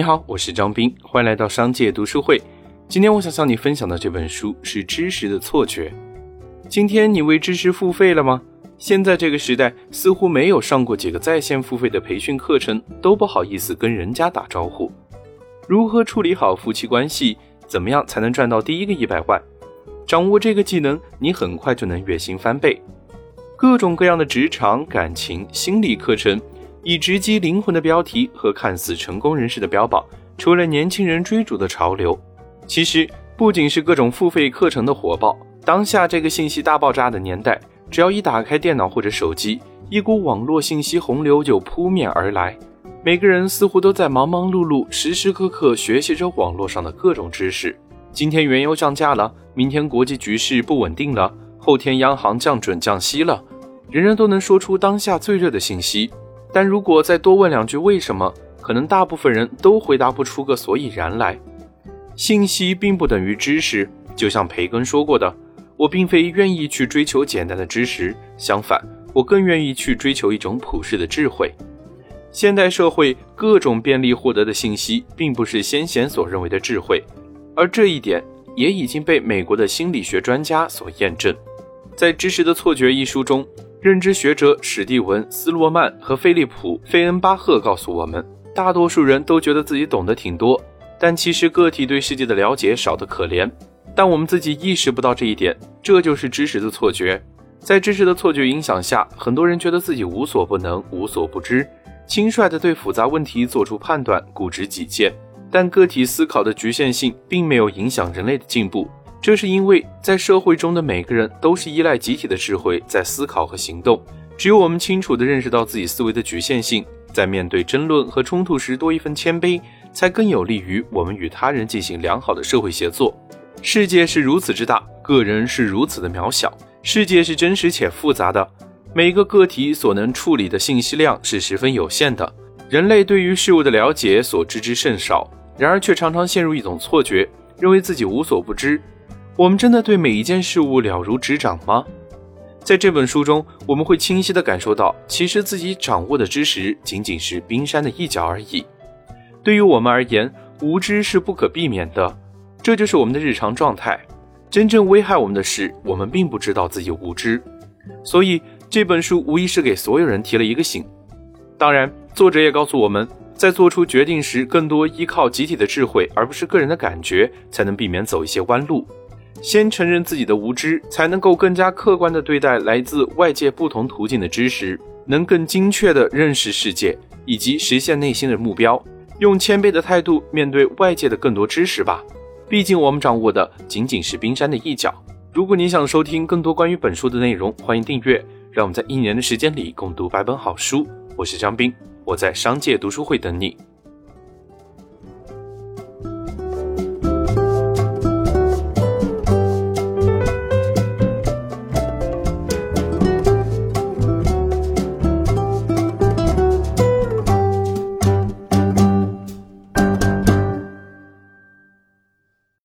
你好，我是张斌，欢迎来到商界读书会。今天我想向你分享的这本书是《知识的错觉》。今天你为知识付费了吗？现在这个时代，似乎没有上过几个在线付费的培训课程，都不好意思跟人家打招呼。如何处理好夫妻关系？怎么样才能赚到第一个一百万？掌握这个技能，你很快就能月薪翻倍。各种各样的职场、感情、心理课程。以直击灵魂的标题和看似成功人士的标榜，成为了年轻人追逐的潮流。其实，不仅是各种付费课程的火爆，当下这个信息大爆炸的年代，只要一打开电脑或者手机，一股网络信息洪流就扑面而来。每个人似乎都在忙忙碌碌、时时刻刻学习着网络上的各种知识。今天原油涨价了，明天国际局势不稳定了，后天央行降准降息了，人人都能说出当下最热的信息。但如果再多问两句为什么，可能大部分人都回答不出个所以然来。信息并不等于知识，就像培根说过的：“我并非愿意去追求简单的知识，相反，我更愿意去追求一种普世的智慧。”现代社会各种便利获得的信息，并不是先贤所认为的智慧，而这一点也已经被美国的心理学专家所验证。在《知识的错觉》一书中。认知学者史蒂文·斯洛曼和菲利普·费恩巴赫告诉我们，大多数人都觉得自己懂得挺多，但其实个体对世界的了解少得可怜。但我们自己意识不到这一点，这就是知识的错觉。在知识的错觉影响下，很多人觉得自己无所不能、无所不知，轻率地对复杂问题做出判断，固执己见。但个体思考的局限性并没有影响人类的进步。这是因为，在社会中的每个人都是依赖集体的智慧在思考和行动。只有我们清楚地认识到自己思维的局限性，在面对争论和冲突时多一份谦卑，才更有利于我们与他人进行良好的社会协作。世界是如此之大，个人是如此的渺小。世界是真实且复杂的，每个个体所能处理的信息量是十分有限的。人类对于事物的了解所知之甚少，然而却常常陷入一种错觉，认为自己无所不知。我们真的对每一件事物了如指掌吗？在这本书中，我们会清晰地感受到，其实自己掌握的知识仅仅是冰山的一角而已。对于我们而言，无知是不可避免的，这就是我们的日常状态。真正危害我们的是，我们并不知道自己无知。所以，这本书无疑是给所有人提了一个醒。当然，作者也告诉我们，在做出决定时，更多依靠集体的智慧，而不是个人的感觉，才能避免走一些弯路。先承认自己的无知，才能够更加客观地对待来自外界不同途径的知识，能更精确地认识世界以及实现内心的目标。用谦卑的态度面对外界的更多知识吧，毕竟我们掌握的仅仅是冰山的一角。如果你想收听更多关于本书的内容，欢迎订阅。让我们在一年的时间里共读百本好书。我是张斌，我在商界读书会等你。